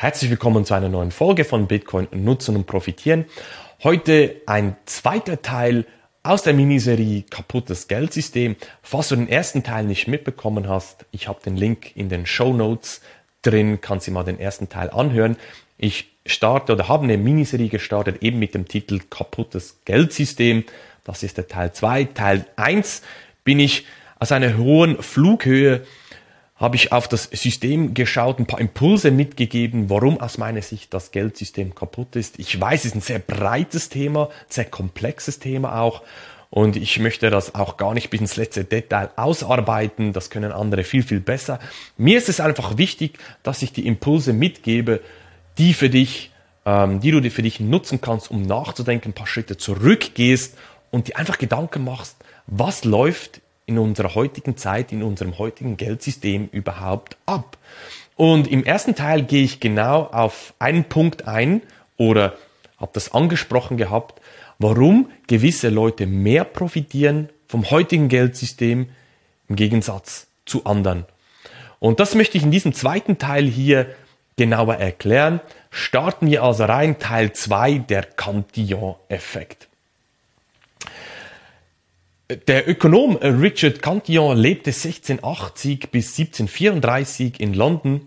Herzlich willkommen zu einer neuen Folge von Bitcoin nutzen und profitieren. Heute ein zweiter Teil aus der Miniserie Kaputtes Geldsystem. Falls du den ersten Teil nicht mitbekommen hast, ich habe den Link in den Show Notes drin, kannst du mal den ersten Teil anhören. Ich starte oder habe eine Miniserie gestartet, eben mit dem Titel Kaputtes Geldsystem. Das ist der Teil 2. Teil 1 bin ich aus einer hohen Flughöhe habe ich auf das System geschaut, ein paar Impulse mitgegeben, warum aus meiner Sicht das Geldsystem kaputt ist. Ich weiß, es ist ein sehr breites Thema, sehr komplexes Thema auch. Und ich möchte das auch gar nicht bis ins letzte Detail ausarbeiten. Das können andere viel, viel besser. Mir ist es einfach wichtig, dass ich die Impulse mitgebe, die für dich, ähm, die du für dich nutzen kannst, um nachzudenken, ein paar Schritte zurückgehst und dir einfach Gedanken machst, was läuft in unserer heutigen Zeit, in unserem heutigen Geldsystem überhaupt ab? Und im ersten Teil gehe ich genau auf einen Punkt ein oder habe das angesprochen gehabt, warum gewisse Leute mehr profitieren vom heutigen Geldsystem im Gegensatz zu anderen. Und das möchte ich in diesem zweiten Teil hier genauer erklären. Starten wir also rein Teil 2, der Cantillon-Effekt. Der Ökonom Richard Cantillon lebte 1680 bis 1734 in London.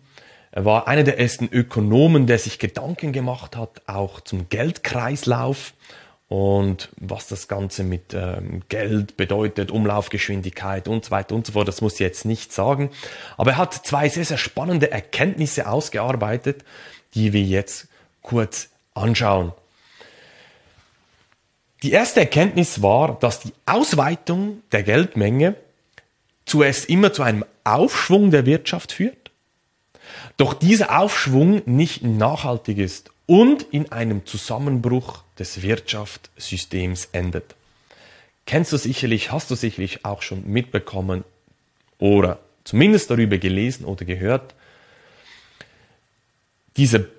Er war einer der ersten Ökonomen, der sich Gedanken gemacht hat, auch zum Geldkreislauf und was das Ganze mit ähm, Geld bedeutet, Umlaufgeschwindigkeit und so weiter und so fort. Das muss ich jetzt nicht sagen. Aber er hat zwei sehr, sehr spannende Erkenntnisse ausgearbeitet, die wir jetzt kurz anschauen. Die erste Erkenntnis war, dass die Ausweitung der Geldmenge zuerst immer zu einem Aufschwung der Wirtschaft führt, doch dieser Aufschwung nicht nachhaltig ist und in einem Zusammenbruch des Wirtschaftssystems endet. Kennst du sicherlich, hast du sicherlich auch schon mitbekommen oder zumindest darüber gelesen oder gehört, diese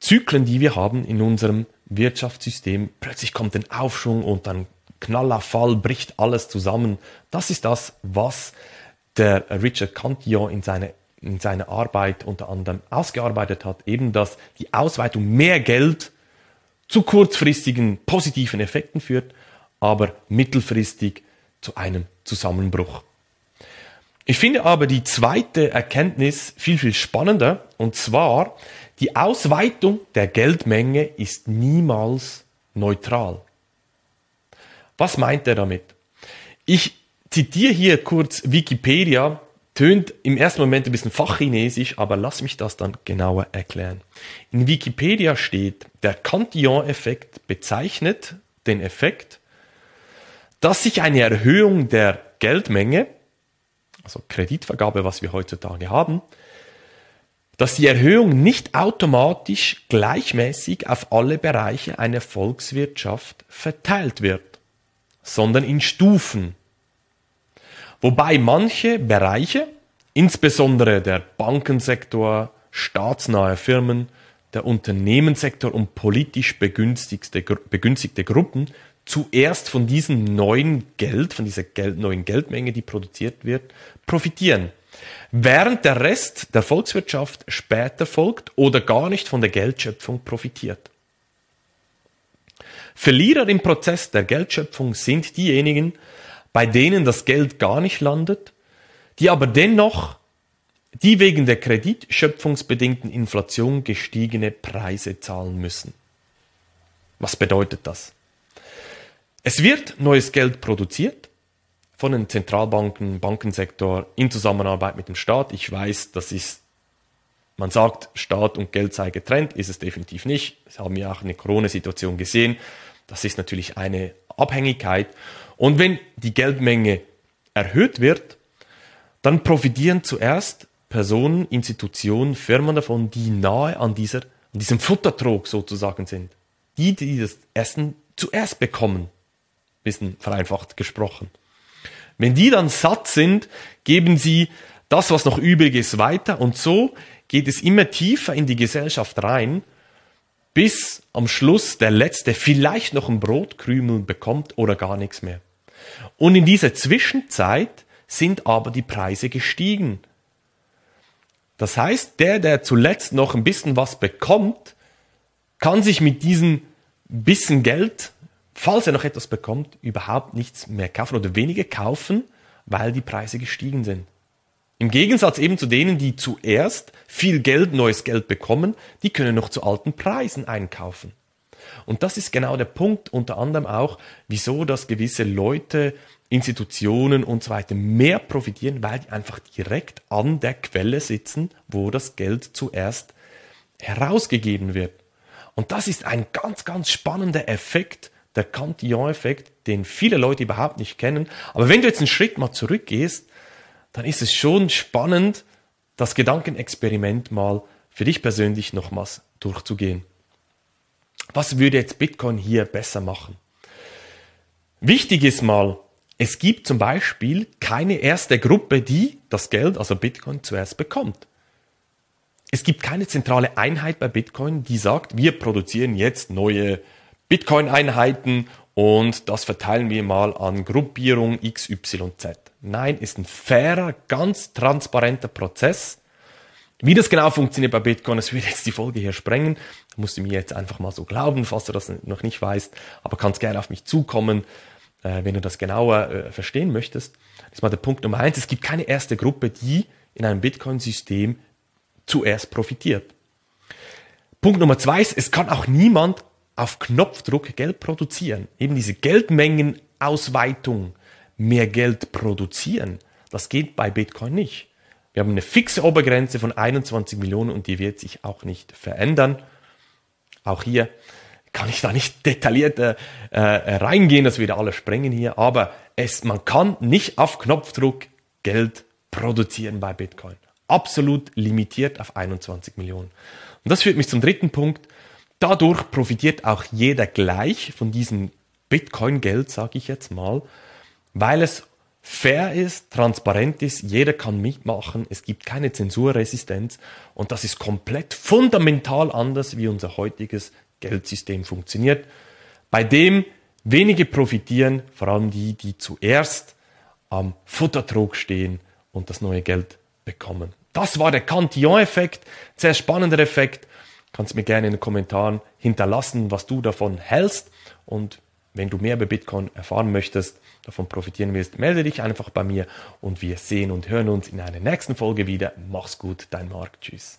Zyklen, die wir haben in unserem Wirtschaftssystem, plötzlich kommt ein Aufschwung und dann Knallerfall, bricht alles zusammen. Das ist das, was der Richard Cantillon in seiner in seiner Arbeit unter anderem ausgearbeitet hat, eben dass die Ausweitung mehr Geld zu kurzfristigen positiven Effekten führt, aber mittelfristig zu einem Zusammenbruch. Ich finde aber die zweite Erkenntnis viel, viel spannender, und zwar, die Ausweitung der Geldmenge ist niemals neutral. Was meint er damit? Ich zitiere hier kurz Wikipedia, tönt im ersten Moment ein bisschen fachchinesisch, aber lass mich das dann genauer erklären. In Wikipedia steht, der Cantillon-Effekt bezeichnet den Effekt, dass sich eine Erhöhung der Geldmenge, also Kreditvergabe, was wir heutzutage haben, dass die Erhöhung nicht automatisch gleichmäßig auf alle Bereiche einer Volkswirtschaft verteilt wird, sondern in Stufen. Wobei manche Bereiche, insbesondere der Bankensektor, staatsnahe Firmen, der Unternehmenssektor und politisch begünstigte, begünstigte Gruppen zuerst von diesem neuen Geld, von dieser Geld, neuen Geldmenge, die produziert wird, profitieren während der Rest der Volkswirtschaft später folgt oder gar nicht von der Geldschöpfung profitiert. Verlierer im Prozess der Geldschöpfung sind diejenigen, bei denen das Geld gar nicht landet, die aber dennoch die wegen der kreditschöpfungsbedingten Inflation gestiegene Preise zahlen müssen. Was bedeutet das? Es wird neues Geld produziert, von den Zentralbanken, Bankensektor in Zusammenarbeit mit dem Staat. Ich weiß, das ist, man sagt, Staat und Geld sei getrennt, ist es definitiv nicht. Das haben wir auch in der Corona-Situation gesehen. Das ist natürlich eine Abhängigkeit. Und wenn die Geldmenge erhöht wird, dann profitieren zuerst Personen, Institutionen, Firmen davon, die nahe an, dieser, an diesem Futtertrog sozusagen sind. Die, die das Essen zuerst bekommen. Bisschen vereinfacht gesprochen. Wenn die dann satt sind, geben sie das, was noch übrig ist, weiter und so geht es immer tiefer in die Gesellschaft rein, bis am Schluss der Letzte vielleicht noch ein Brotkrümel bekommt oder gar nichts mehr. Und in dieser Zwischenzeit sind aber die Preise gestiegen. Das heißt, der, der zuletzt noch ein bisschen was bekommt, kann sich mit diesem bisschen Geld, falls er noch etwas bekommt, überhaupt nichts mehr kaufen oder weniger kaufen, weil die Preise gestiegen sind. Im Gegensatz eben zu denen, die zuerst viel Geld, neues Geld bekommen, die können noch zu alten Preisen einkaufen. Und das ist genau der Punkt, unter anderem auch, wieso dass gewisse Leute, Institutionen und so weiter mehr profitieren, weil die einfach direkt an der Quelle sitzen, wo das Geld zuerst herausgegeben wird. Und das ist ein ganz, ganz spannender Effekt, der Cantillon-Effekt, den viele Leute überhaupt nicht kennen. Aber wenn du jetzt einen Schritt mal zurückgehst, dann ist es schon spannend, das Gedankenexperiment mal für dich persönlich nochmals durchzugehen. Was würde jetzt Bitcoin hier besser machen? Wichtig ist mal, es gibt zum Beispiel keine erste Gruppe, die das Geld, also Bitcoin, zuerst bekommt. Es gibt keine zentrale Einheit bei Bitcoin, die sagt, wir produzieren jetzt neue Bitcoin-Einheiten und das verteilen wir mal an Gruppierung XYZ. Nein, ist ein fairer, ganz transparenter Prozess. Wie das genau funktioniert bei Bitcoin, das würde jetzt die Folge hier sprengen. Musst du mir jetzt einfach mal so glauben, falls du das noch nicht weißt. Aber kannst gerne auf mich zukommen, äh, wenn du das genauer äh, verstehen möchtest. Das ist mal der Punkt Nummer eins. Es gibt keine erste Gruppe, die in einem Bitcoin-System zuerst profitiert. Punkt Nummer zwei ist, es kann auch niemand auf Knopfdruck Geld produzieren. Eben diese Geldmengenausweitung, mehr Geld produzieren, das geht bei Bitcoin nicht. Wir haben eine fixe Obergrenze von 21 Millionen und die wird sich auch nicht verändern. Auch hier kann ich da nicht detailliert äh, äh reingehen, das würde alles sprengen hier, aber es, man kann nicht auf Knopfdruck Geld produzieren bei Bitcoin. Absolut limitiert auf 21 Millionen. Und das führt mich zum dritten Punkt. Dadurch profitiert auch jeder gleich von diesem Bitcoin-Geld, sage ich jetzt mal, weil es fair ist, transparent ist, jeder kann mitmachen, es gibt keine Zensurresistenz und das ist komplett fundamental anders, wie unser heutiges Geldsystem funktioniert, bei dem wenige profitieren, vor allem die, die zuerst am Futtertrog stehen und das neue Geld bekommen. Das war der Cantillon-Effekt, sehr spannender Effekt. Kannst mir gerne in den Kommentaren hinterlassen, was du davon hältst. Und wenn du mehr über Bitcoin erfahren möchtest, davon profitieren willst, melde dich einfach bei mir und wir sehen und hören uns in einer nächsten Folge wieder. Mach's gut, dein Marc. Tschüss.